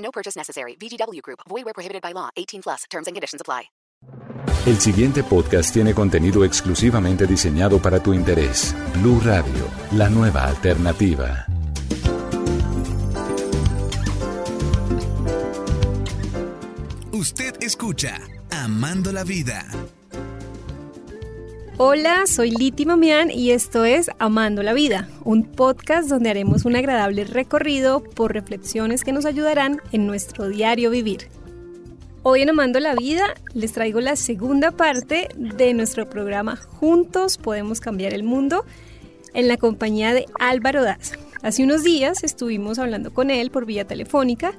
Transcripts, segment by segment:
No purchase necessary. VGW Group. Void where prohibited by law. 18 plus. Terms and conditions apply. El siguiente podcast tiene contenido exclusivamente diseñado para tu interés. Blue Radio, la nueva alternativa. Usted escucha Amando la Vida. Hola, soy Liti Mamián y esto es Amando la Vida, un podcast donde haremos un agradable recorrido por reflexiones que nos ayudarán en nuestro diario vivir. Hoy en Amando la Vida les traigo la segunda parte de nuestro programa Juntos Podemos Cambiar el Mundo en la compañía de Álvaro Daza. Hace unos días estuvimos hablando con él por vía telefónica.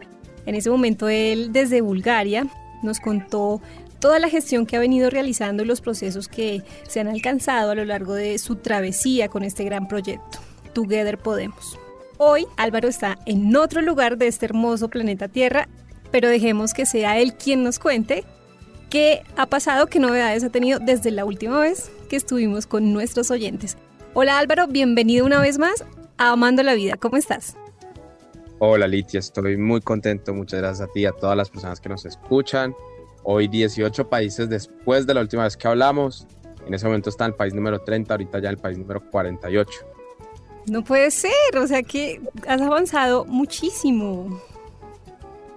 En ese momento él desde Bulgaria nos contó toda la gestión que ha venido realizando y los procesos que se han alcanzado a lo largo de su travesía con este gran proyecto, Together Podemos. Hoy Álvaro está en otro lugar de este hermoso planeta Tierra, pero dejemos que sea él quien nos cuente qué ha pasado, qué novedades ha tenido desde la última vez que estuvimos con nuestros oyentes. Hola Álvaro, bienvenido una vez más a Amando la Vida, ¿cómo estás? Hola Litia, estoy muy contento, muchas gracias a ti y a todas las personas que nos escuchan. Hoy 18 países después de la última vez que hablamos, en ese momento está el país número 30, ahorita ya el país número 48. No puede ser, o sea que has avanzado muchísimo.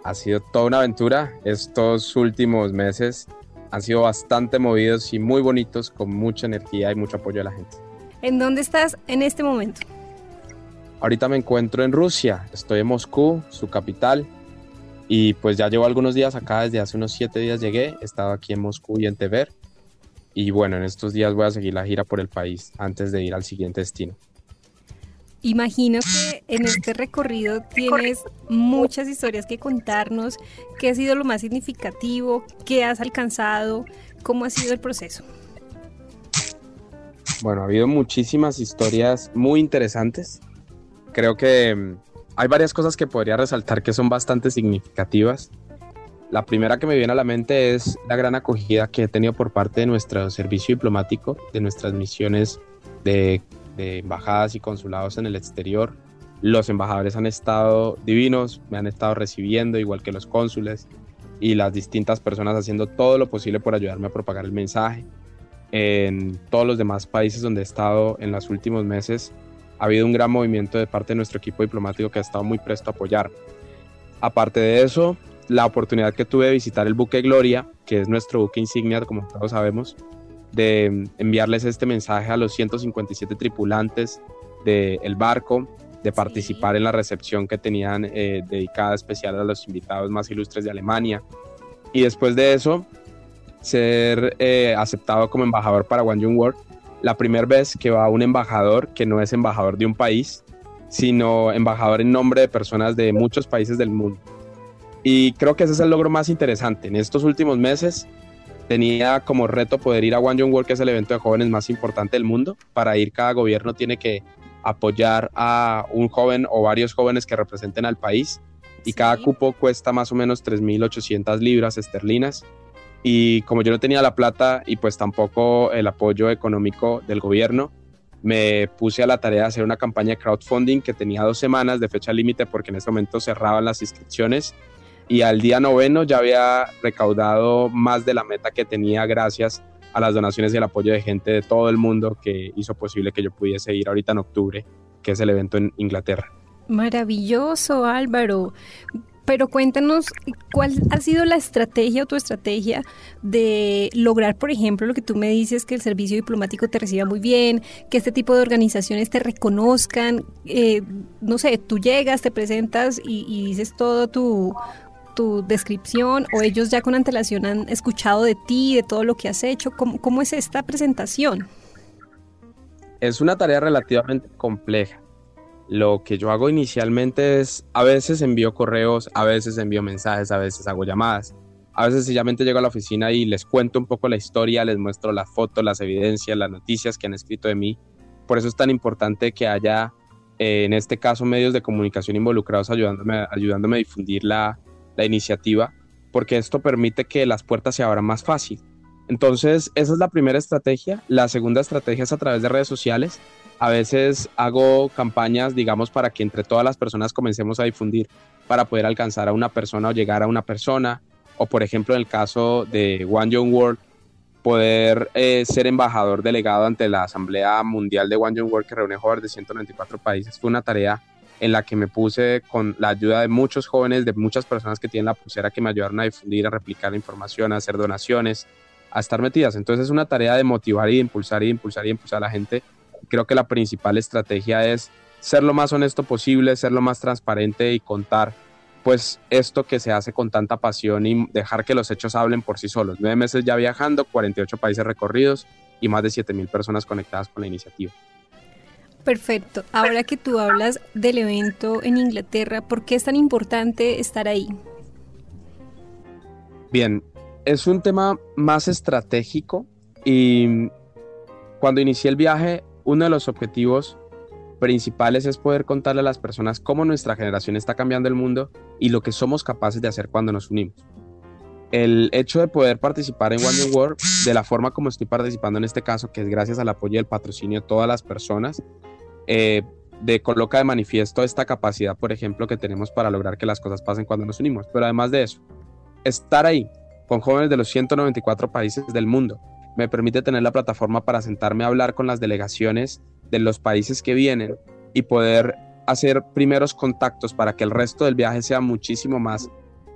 Ha sido toda una aventura, estos últimos meses han sido bastante movidos y muy bonitos, con mucha energía y mucho apoyo de la gente. ¿En dónde estás en este momento? Ahorita me encuentro en Rusia, estoy en Moscú, su capital, y pues ya llevo algunos días acá, desde hace unos siete días llegué, he estado aquí en Moscú y en Tver, y bueno, en estos días voy a seguir la gira por el país antes de ir al siguiente destino. Imagino que en este recorrido tienes muchas historias que contarnos. ¿Qué ha sido lo más significativo? ¿Qué has alcanzado? ¿Cómo ha sido el proceso? Bueno, ha habido muchísimas historias muy interesantes. Creo que mm, hay varias cosas que podría resaltar que son bastante significativas. La primera que me viene a la mente es la gran acogida que he tenido por parte de nuestro servicio diplomático, de nuestras misiones de, embajadas y consulados en el exterior. Los embajadores han estado divinos, me han estado recibiendo, igual que los cónsules y las distintas personas haciendo todo lo posible por ayudarme a propagar el mensaje. En todos los demás países donde he estado en los últimos meses, ha habido un gran movimiento de parte de nuestro equipo diplomático que ha estado muy presto a apoyar. Aparte de eso, la oportunidad que tuve de visitar el buque Gloria, que es nuestro buque insignia, como todos sabemos, de enviarles este mensaje a los 157 tripulantes del barco, de participar en la recepción que tenían eh, dedicada especial a los invitados más ilustres de Alemania. Y después de eso, ser eh, aceptado como embajador para One World la primera vez que va un embajador que no es embajador de un país, sino embajador en nombre de personas de muchos países del mundo. Y creo que ese es el logro más interesante. En estos últimos meses tenía como reto poder ir a One Young World, que es el evento de jóvenes más importante del mundo. Para ir cada gobierno tiene que apoyar a un joven o varios jóvenes que representen al país y cada cupo cuesta más o menos 3.800 libras esterlinas y como yo no tenía la plata y pues tampoco el apoyo económico del gobierno, me puse a la tarea de hacer una campaña de crowdfunding que tenía dos semanas de fecha límite porque en ese momento cerraban las inscripciones y al día noveno ya había recaudado más de la meta que tenía gracias a las donaciones y el apoyo de gente de todo el mundo que hizo posible que yo pudiese ir ahorita en octubre, que es el evento en Inglaterra. Maravilloso, Álvaro. Pero cuéntanos cuál ha sido la estrategia o tu estrategia de lograr, por ejemplo, lo que tú me dices, que el servicio diplomático te reciba muy bien, que este tipo de organizaciones te reconozcan. Eh, no sé, tú llegas, te presentas y, y dices todo tu, tu descripción o ellos ya con antelación han escuchado de ti, de todo lo que has hecho. ¿Cómo, cómo es esta presentación? Es una tarea relativamente compleja lo que yo hago inicialmente es, a veces envío correos, a veces envío mensajes, a veces hago llamadas. A veces sencillamente llego a la oficina y les cuento un poco la historia, les muestro las fotos, las evidencias, las noticias que han escrito de mí. Por eso es tan importante que haya, eh, en este caso, medios de comunicación involucrados ayudándome, ayudándome a difundir la, la iniciativa, porque esto permite que las puertas se abran más fácil. Entonces, esa es la primera estrategia. La segunda estrategia es a través de redes sociales. A veces hago campañas, digamos, para que entre todas las personas comencemos a difundir para poder alcanzar a una persona o llegar a una persona. O, por ejemplo, en el caso de One Young World, poder eh, ser embajador delegado ante la Asamblea Mundial de One Young World que reúne jóvenes de 194 países. Fue una tarea en la que me puse con la ayuda de muchos jóvenes, de muchas personas que tienen la pulsera que me ayudaron a difundir, a replicar la información, a hacer donaciones, a estar metidas. Entonces es una tarea de motivar y de impulsar y de impulsar y de impulsar a la gente. Creo que la principal estrategia es ser lo más honesto posible, ser lo más transparente y contar pues esto que se hace con tanta pasión y dejar que los hechos hablen por sí solos. Nueve meses ya viajando, 48 países recorridos y más de 7.000 personas conectadas con la iniciativa. Perfecto. Ahora que tú hablas del evento en Inglaterra, ¿por qué es tan importante estar ahí? Bien, es un tema más estratégico y cuando inicié el viaje, uno de los objetivos principales es poder contarle a las personas cómo nuestra generación está cambiando el mundo y lo que somos capaces de hacer cuando nos unimos. El hecho de poder participar en One New World de la forma como estoy participando en este caso, que es gracias al apoyo y el patrocinio de todas las personas, eh, de coloca de manifiesto esta capacidad, por ejemplo, que tenemos para lograr que las cosas pasen cuando nos unimos. Pero además de eso, estar ahí con jóvenes de los 194 países del mundo me permite tener la plataforma para sentarme a hablar con las delegaciones de los países que vienen y poder hacer primeros contactos para que el resto del viaje sea muchísimo más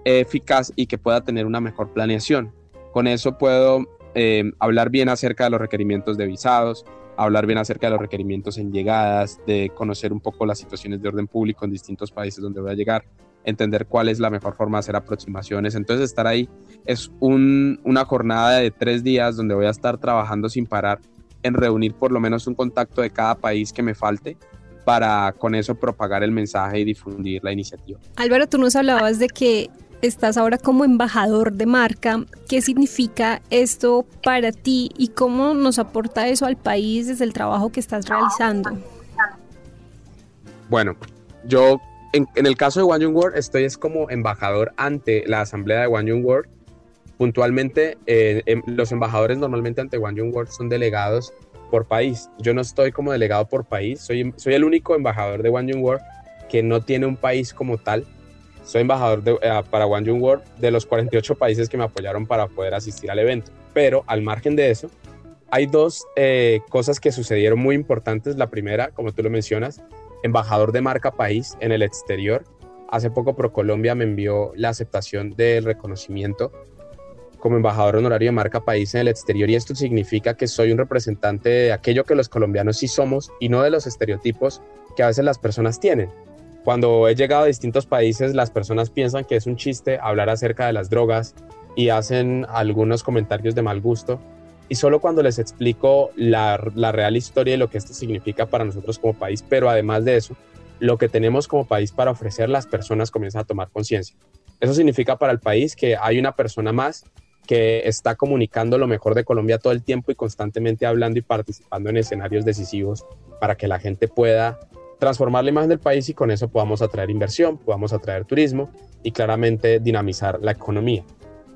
eficaz y que pueda tener una mejor planeación. Con eso puedo eh, hablar bien acerca de los requerimientos de visados, hablar bien acerca de los requerimientos en llegadas, de conocer un poco las situaciones de orden público en distintos países donde voy a llegar, entender cuál es la mejor forma de hacer aproximaciones. Entonces estar ahí es una jornada de tres días donde voy a estar trabajando sin parar en reunir por lo menos un contacto de cada país que me falte para con eso propagar el mensaje y difundir la iniciativa. Álvaro, tú nos hablabas de que estás ahora como embajador de marca. ¿Qué significa esto para ti y cómo nos aporta eso al país desde el trabajo que estás realizando? Bueno, yo en, el caso de Young World estoy es como embajador ante la asamblea de Young World. Puntualmente, eh, em, los embajadores normalmente ante Young World son delegados por país. Yo no estoy como delegado por país, soy, soy el único embajador de Young World que no tiene un país como tal, soy embajador de, eh, para World de los 48 países que me apoyaron para poder asistir al evento. Pero al margen de eso, hay dos eh, cosas que sucedieron muy importantes. La primera, como tú lo mencionas, embajador de marca país en el exterior. Hace poco ProColombia me envió la aceptación del reconocimiento como embajador honorario de marca país en el exterior y esto significa que soy un representante de aquello que los colombianos sí somos y no de los estereotipos que a veces las personas tienen. Cuando he llegado a distintos países, las personas piensan que es un chiste hablar acerca de las drogas y hacen algunos comentarios de mal gusto. Y solo cuando les explico la, real historia y lo que esto significa para nosotros como país, pero además de eso, lo que tenemos como país para ofrecer, las personas comienzan a tomar conciencia. Eso significa para el país que hay una persona más que está comunicando lo mejor de Colombia todo el tiempo y constantemente hablando y participando en escenarios decisivos para que la gente pueda transformar la imagen del país y con eso podamos atraer inversión, podamos atraer turismo y claramente dinamizar la economía.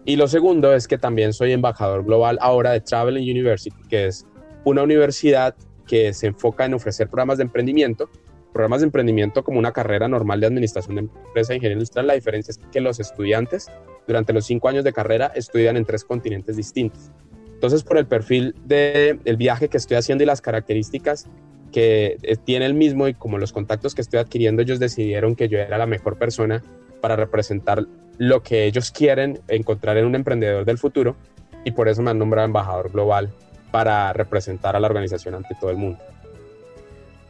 Y lo segundo es que también soy embajador global ahora de Travel University, que es una universidad que se enfoca en ofrecer programas de emprendimiento, programas de emprendimiento como una carrera normal de administración de empresa e ingeniería industrial. La diferencia es que los estudiantes durante los cinco años de carrera estudian en tres continentes distintos. Entonces, por el perfil del viaje que estoy haciendo y las características que eh, tiene el mismo y como los contactos que estoy adquiriendo, ellos decidieron que yo era la mejor persona para representar lo que ellos quieren encontrar en un emprendedor del futuro y por eso me han nombrado embajador global para representar a la organización ante todo el mundo.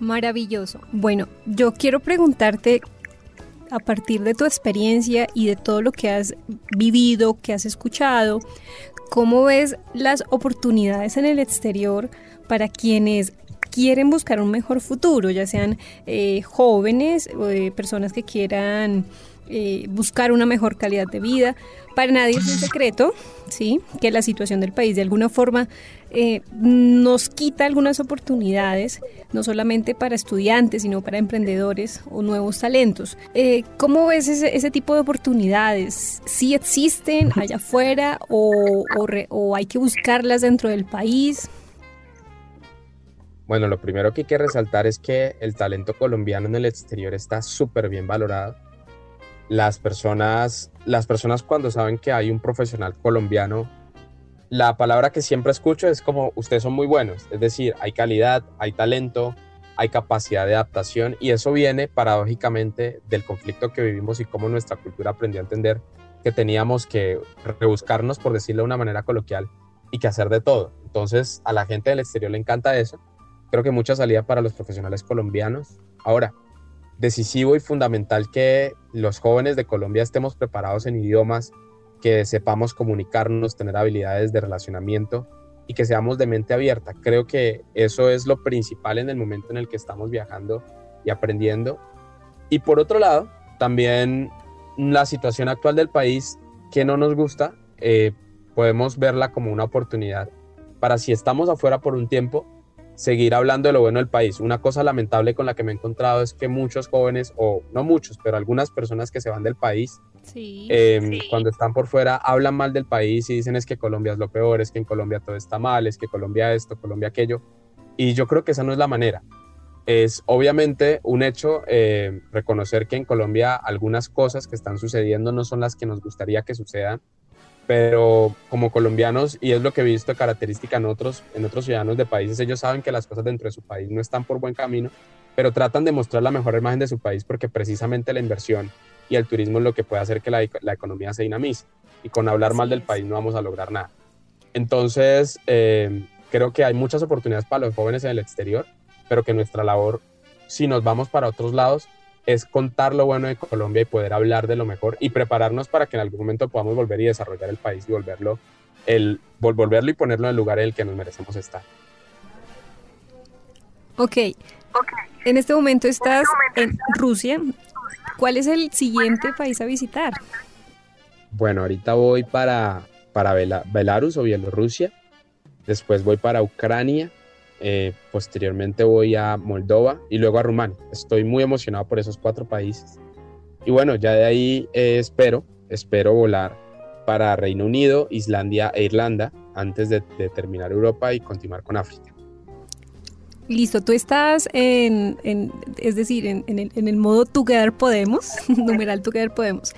Maravilloso. Bueno, yo quiero preguntarte a partir de tu experiencia y de todo lo que has vivido, que has escuchado, ¿cómo ves las oportunidades en el exterior para quienes quieren buscar un mejor futuro, ya sean eh, jóvenes o personas que quieran eh, buscar una mejor calidad de vida. Para nadie es un secreto, ¿sí? Que la situación del país de alguna forma eh, nos quita algunas oportunidades, no solamente para estudiantes, sino para emprendedores o nuevos talentos. ¿Cómo ves ese, tipo de oportunidades? ¿Sí existen allá afuera o hay que buscarlas dentro del país? Bueno, lo primero que hay que resaltar es que el talento colombiano en el exterior está súper bien valorado las personas, las personas cuando saben que hay un profesional colombiano, la palabra que siempre escucho es como ustedes son muy buenos, es decir, hay calidad, hay talento, hay capacidad de adaptación y eso viene paradójicamente del conflicto que vivimos y cómo nuestra cultura aprendió a entender que teníamos que rebuscarnos, por decirlo de una manera coloquial, y que hacer de todo. Entonces a la gente del exterior le encanta eso. Creo que mucha salida para los profesionales colombianos. Ahora, decisivo y fundamental que los jóvenes de Colombia estemos preparados en idiomas, que sepamos comunicarnos, tener habilidades de relacionamiento y que seamos de mente abierta. Creo que eso es lo principal en el momento en el que estamos viajando y aprendiendo. Y por otro lado, también la situación actual del país que no nos gusta, eh, podemos verla como una oportunidad para si estamos afuera por un tiempo, seguir hablando de lo bueno del país. Una cosa lamentable con la que me he encontrado es que muchos jóvenes, o no muchos, pero algunas personas que se van del país, em, cuando están por fuera, hablan mal del país y dicen es que Colombia es lo peor, es que en Colombia todo está mal, es que Colombia esto, Colombia aquello. Y yo creo que esa no es la manera. Es obviamente un hecho eh, reconocer que en Colombia algunas cosas que están sucediendo no son las que nos gustaría que sucedan pero como colombianos, y es lo que he visto característica en otros, en otros ciudadanos de países, ellos saben que las cosas dentro de su país no están por buen camino, pero tratan de mostrar la mejor imagen de su país porque precisamente la inversión y el turismo es lo que puede hacer que la, la economía se dinamice. Y con hablar mal del país no vamos a lograr nada. Entonces, eh, creo que hay muchas oportunidades para los jóvenes en el exterior, pero que nuestra labor, si nos vamos para otros lados, es contar lo bueno de Colombia y poder hablar de lo mejor y prepararnos para que en algún momento podamos volver y desarrollar el país y volverlo, el, volverlo y ponerlo en el lugar en el que nos merecemos estar. Ok. En este momento estás en Rusia. ¿Cuál es el siguiente país a visitar? Bueno, ahorita voy para, para Belarus o Bielorrusia. Después voy para Ucrania eh, posteriormente voy a Moldova y luego a Rumania. Estoy muy emocionado por esos cuatro países. Y bueno, ya de ahí eh, espero, espero volar para Reino Unido, Islandia e Irlanda antes de, terminar Europa y continuar con África. Listo, tú estás en, es decir, en, el, en el modo Together Podemos, numeral Together Podemos.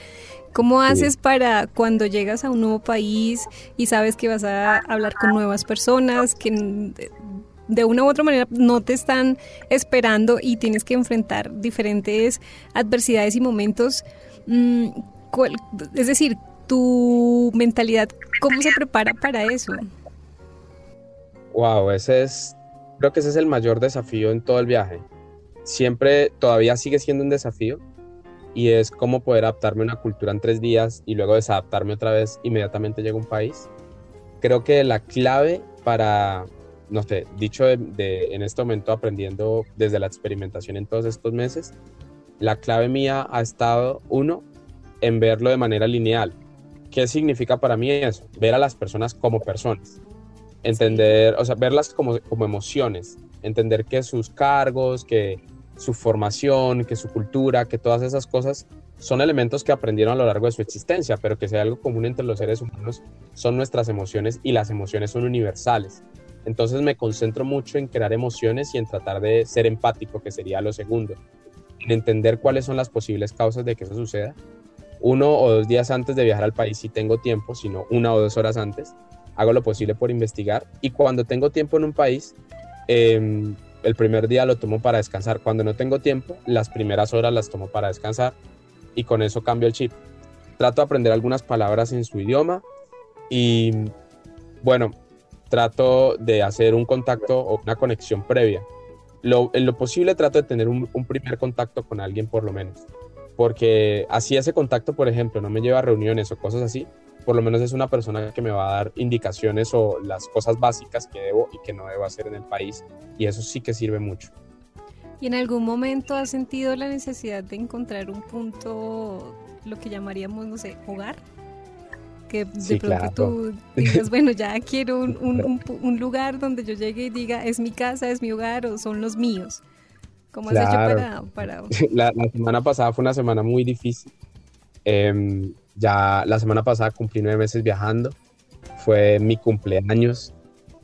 ¿Cómo haces para cuando llegas a un nuevo país y sabes que vas a hablar con nuevas personas, que de una u otra manera no te están esperando y tienes que enfrentar diferentes adversidades y momentos. Mm, es decir, tu mentalidad, ¿cómo se prepara para eso? Wow, ese es, creo que ese es el mayor desafío en todo el viaje. Siempre, todavía sigue siendo un desafío y es cómo poder adaptarme a una cultura en tres días y luego desadaptarme otra vez, inmediatamente llega un país. Creo que la clave para no sé, dicho de, en este momento aprendiendo desde la experimentación en todos estos meses, la clave mía ha estado, uno, en verlo de manera lineal. ¿Qué significa para mí eso? Ver a las personas como personas. Entender, o sea, verlas como, como emociones. Entender que sus cargos, que su formación, que su cultura, que todas esas cosas son elementos que aprendieron a lo largo de su existencia, pero que sea algo común entre los seres humanos son nuestras emociones y las emociones son universales. Entonces me concentro mucho en crear emociones y en tratar de ser empático, que sería lo segundo. En entender cuáles son las posibles causas de que eso suceda. Uno o dos días antes de viajar al país, si tengo tiempo, sino una o dos horas antes, hago lo posible por investigar. Y cuando tengo tiempo en un país, em, el primer día lo tomo para descansar. Cuando no tengo tiempo, las primeras horas las tomo para descansar y con eso cambio el chip. Trato de aprender algunas palabras en su idioma y bueno, trato de hacer un contacto o una conexión previa. Lo, en lo posible trato de tener un, primer contacto con alguien por lo menos, porque así ese contacto, por ejemplo, no me lleva a reuniones o cosas así, por lo menos es una persona que me va a dar indicaciones o las cosas básicas que debo y que no debo hacer en el país y eso sí que sirve mucho. ¿Y en algún momento has sentido la necesidad de encontrar un punto, lo que llamaríamos, no sé, hogar? Que de pronto tú digas, bueno, ya quiero un, lugar donde yo llegue y diga, es mi casa, es mi hogar o son los míos. ¿Cómo has hecho para...? para... La, semana pasada fue una semana muy difícil. Em, ya la semana pasada cumplí nueve meses viajando. Fue mi cumpleaños.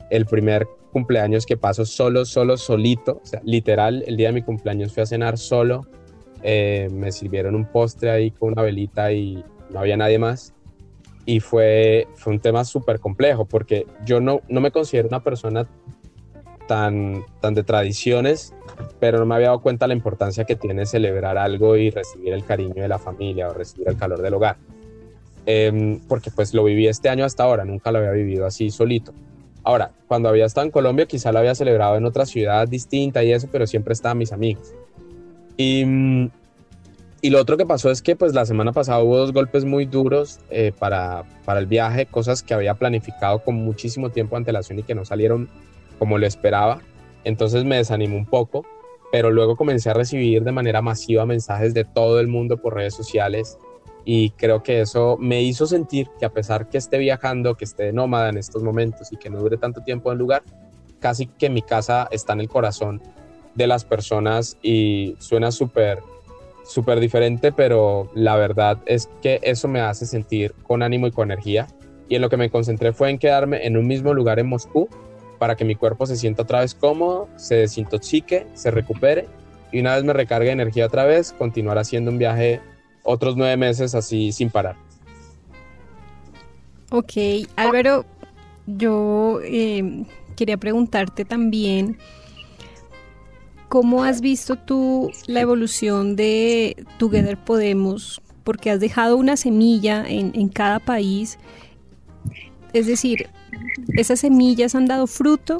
El primer cumpleaños que paso solo, solo, solito. O sea, literal, el día de mi cumpleaños fui a cenar solo. Eh, me sirvieron un postre ahí con una velita y no había nadie más. Y fue, fue un tema súper complejo porque yo no, no me considero una persona tan, tan de tradiciones, pero no me había dado cuenta la importancia que tiene celebrar algo y recibir el cariño de la familia o recibir el calor del hogar. Em, porque pues lo viví este año hasta ahora, nunca lo había vivido así solito. Ahora, cuando había estado en Colombia, quizá lo había celebrado en otra ciudad distinta y eso, pero siempre estaban mis amigos. Y, y lo otro que pasó es que pues la semana pasada hubo dos golpes muy duros eh, para, para el viaje, cosas que había planificado con muchísimo tiempo de antelación y que no salieron como lo esperaba. Entonces me desanimó un poco, pero luego comencé a recibir de manera masiva mensajes de todo el mundo por redes sociales y creo que eso me hizo sentir que a pesar que esté viajando, que esté nómada en estos momentos y que no dure tanto tiempo en lugar, casi que mi casa está en el corazón de las personas y suena súper súper diferente, pero la verdad es que eso me hace sentir con ánimo y con energía. Y en lo que me concentré fue en quedarme en un mismo lugar en Moscú para que mi cuerpo se sienta otra vez cómodo, se desintoxique, se recupere y una vez me recargue energía otra vez, continuar haciendo un viaje otros nueve meses así sin parar. Ok, Álvaro, yo em, quería preguntarte también, ¿cómo has visto tú la evolución de Together Podemos? Porque has dejado una semilla en, en cada país. Es decir, ¿esas semillas han dado fruto?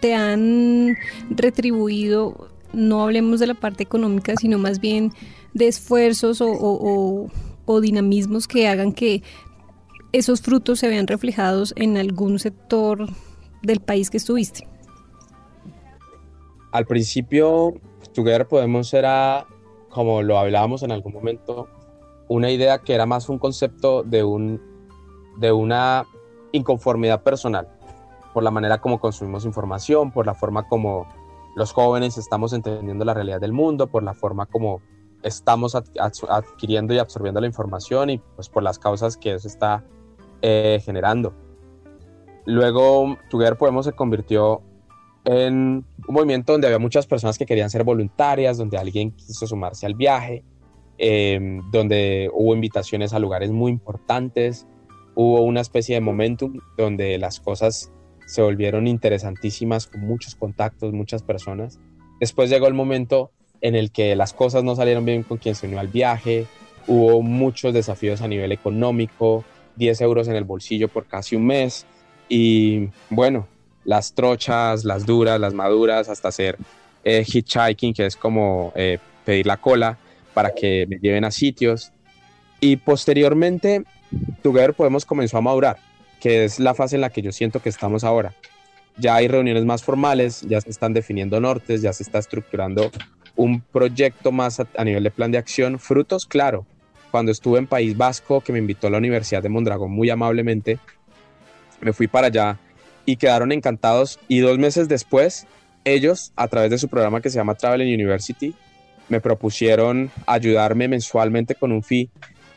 ¿Te han retribuido? No hablemos de la parte económica, sino más bien de esfuerzos o, dinamismos que hagan que esos frutos se vean reflejados en algún sector del país que estuviste? Al principio, Together Podemos era, como lo hablábamos en algún momento, una idea que era más un concepto de, un, de una inconformidad personal, por la manera como consumimos información, por la forma como los jóvenes estamos entendiendo la realidad del mundo, por la forma como estamos adquiriendo y absorbiendo la información y pues por las causas que eso está eh, generando. Luego, Together Podemos se convirtió en un movimiento donde había muchas personas que querían ser voluntarias, donde alguien quiso sumarse al viaje, em, donde hubo invitaciones a lugares muy importantes, hubo una especie de momentum donde las cosas se volvieron interesantísimas con muchos contactos, muchas personas. Después llegó el momento en el que las cosas no salieron bien con quien se unió al viaje, hubo muchos desafíos a nivel económico, 10 euros en el bolsillo por casi un mes y bueno, las trochas, las duras, las maduras, hasta hacer eh, hitchhiking, que es como eh, pedir la cola para que me lleven a sitios. Y posteriormente, Together Podemos comenzó a madurar, que es la fase en la que yo siento que estamos ahora. Ya hay reuniones más formales, ya se están definiendo nortes, ya se está estructurando un proyecto más a, nivel de plan de acción. Frutos, claro. Cuando estuve en País Vasco, que me invitó a la Universidad de Mondragón muy amablemente, me fui para allá y quedaron encantados. Y dos meses después, ellos, a través de su programa que se llama Travel University, me propusieron ayudarme mensualmente con un fee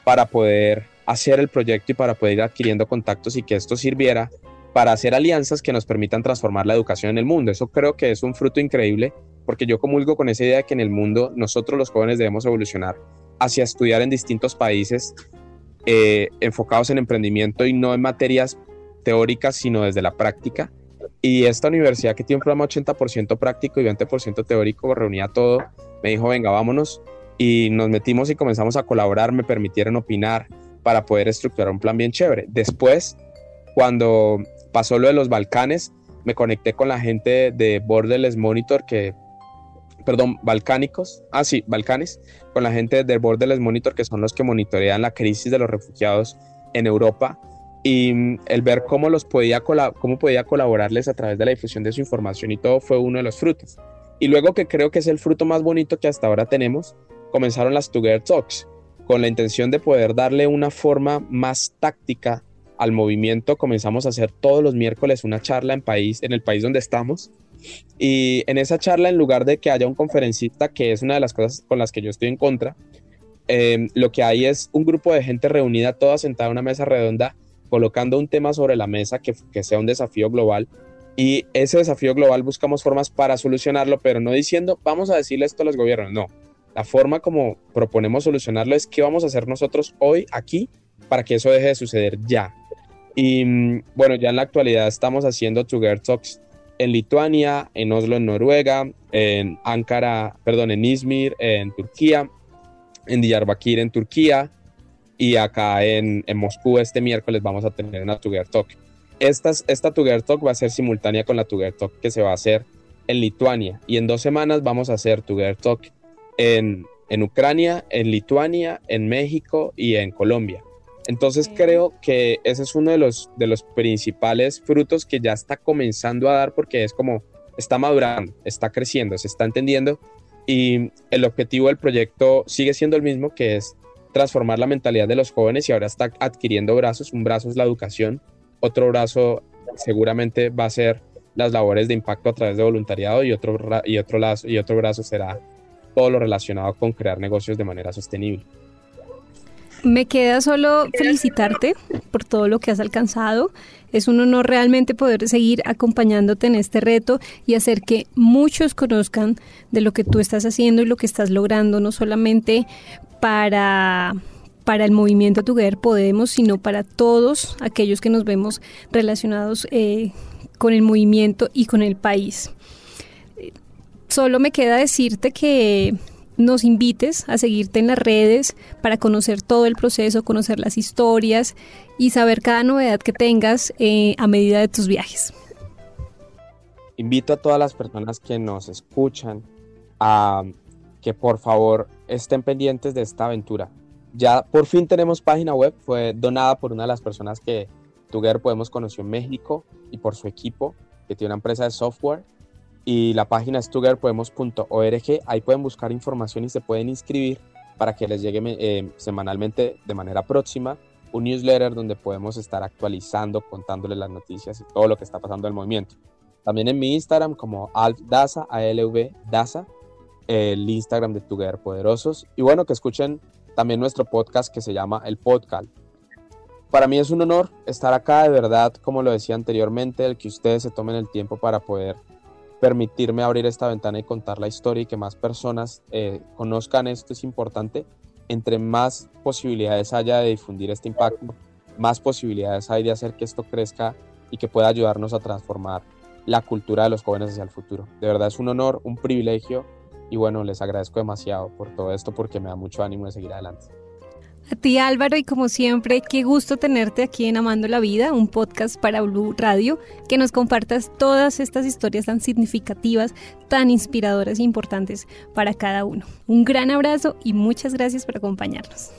para poder hacer el proyecto y para poder ir adquiriendo contactos y que esto sirviera para hacer alianzas que nos permitan transformar la educación en el mundo. Eso creo que es un fruto increíble porque yo comulgo con esa idea de que en el mundo nosotros los jóvenes debemos evolucionar hacia estudiar en distintos países eh, enfocados en emprendimiento y no en materias teóricas, sino desde la práctica. Y esta universidad que tiene un programa 80% práctico y 20% teórico reunía todo, me dijo, venga, vámonos. Y nos metimos y comenzamos a colaborar, me permitieron opinar para poder estructurar un plan bien chévere. Después, cuando pasó lo de los Balcanes, me conecté con la gente de Borderless Monitor, que perdón, balcánicos, ah sí, Balcanes, con la gente del Borderless Monitor, que son los que monitorean la crisis de los refugiados en Europa y el ver cómo los podía cómo podía colaborarles a través de la difusión de su información y todo fue uno de los frutos. Y luego que creo que es el fruto más bonito que hasta ahora tenemos, comenzaron las Together Talks con la intención de poder darle una forma más táctica al movimiento. Comenzamos a hacer todos los miércoles una charla en país en el país donde estamos. Y en esa charla, en lugar de que haya un conferencista, que es una de las cosas con las que yo estoy en contra, eh, lo que hay es un grupo de gente reunida, toda sentada en una mesa redonda, colocando un tema sobre la mesa que, sea un desafío global y ese desafío global buscamos formas para solucionarlo, pero no diciendo vamos a decirle esto a los gobiernos, no. La forma como proponemos solucionarlo es qué vamos a hacer nosotros hoy aquí para que eso deje de suceder ya. Y mm, bueno, ya en la actualidad estamos haciendo Together Talks en Lituania, en Oslo, en Noruega, en Ankara, perdón, en Izmir, en Turquía, en Diyarbakir, en Turquía, y acá en, Moscú este miércoles vamos a tener una Together Talk. Esta, esta Together Talk va a ser simultánea con la Together Talk que se va a hacer en Lituania y en dos semanas vamos a hacer Together Talk en, en Ucrania, en Lituania, en México y en Colombia. Entonces creo que ese es uno de los, de los principales frutos que ya está comenzando a dar porque es como está madurando, está creciendo, se está entendiendo y el objetivo del proyecto sigue siendo el mismo que es transformar la mentalidad de los jóvenes y ahora está adquiriendo brazos. Un brazo es la educación, otro brazo seguramente va a ser las labores de impacto a través de voluntariado y otro, y otro, y otro brazo será todo lo relacionado con crear negocios de manera sostenible. Me queda solo felicitarte por todo lo que has alcanzado. Es un honor realmente poder seguir acompañándote en este reto y hacer que muchos conozcan de lo que tú estás haciendo y lo que estás logrando, no solamente para, para el movimiento Together Podemos, sino para todos aquellos que nos vemos relacionados eh, con el movimiento y con el país. Solo me queda decirte que nos invites a seguirte en las redes para conocer todo el proceso, conocer las historias y saber cada novedad que tengas eh, a medida de tus viajes. Invito a todas las personas que nos escuchan a que por favor estén pendientes de esta aventura. Ya por fin tenemos página web, fue donada por una de las personas que Together Podemos conoció en México y por su equipo, que tiene una empresa de software. Y la página es togetherpodemos.org, ahí pueden buscar información y se pueden inscribir para que les llegue eh, semanalmente de manera próxima un newsletter donde podemos estar actualizando, contándoles las noticias y todo lo que está pasando en el movimiento. También en mi Instagram como alvdasa, ALV Daza, el Instagram de Together Poderosos y bueno, que escuchen también nuestro podcast que se llama El Podcast. Para mí es un honor estar acá, de verdad, como lo decía anteriormente, el que ustedes se tomen el tiempo para poder permitirme abrir esta ventana y contar la historia y que más personas eh, conozcan esto es importante. Entre más posibilidades haya de difundir este impacto, más posibilidades hay de hacer que esto crezca y que pueda ayudarnos a transformar la cultura de los jóvenes hacia el futuro. De verdad es un honor, un privilegio y bueno, les agradezco demasiado por todo esto porque me da mucho ánimo de seguir adelante. A ti Álvaro y como siempre, qué gusto tenerte aquí en Amando la Vida, un podcast para Blue Radio, que nos compartas todas estas historias tan significativas, tan inspiradoras e importantes para cada uno. Un gran abrazo y muchas gracias por acompañarnos.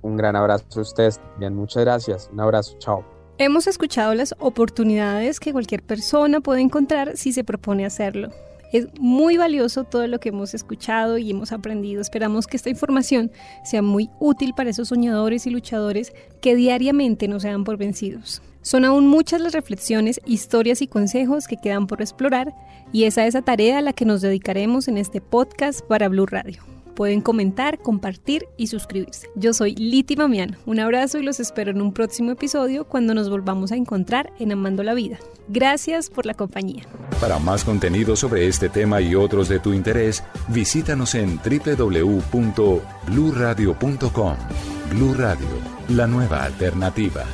Un gran abrazo a ustedes, bien, muchas gracias. Un abrazo, chao. Hemos escuchado las oportunidades que cualquier persona puede encontrar si se propone hacerlo. Es muy valioso todo lo que hemos escuchado y hemos aprendido. Esperamos que esta información sea muy útil para esos soñadores y luchadores que diariamente no se dan por vencidos. Son aún muchas las reflexiones, historias y consejos que quedan por explorar y esa es la tarea a la que nos dedicaremos en este podcast para Blue Radio. Pueden comentar, compartir y suscribirse. Yo soy Liti Mamián. Un abrazo y los espero en un próximo episodio cuando nos volvamos a encontrar en Amando la Vida. Gracias por la compañía. Para más contenido sobre este tema y otros de tu interés, visítanos en www.bluradio.com. Blu Radio, la nueva alternativa.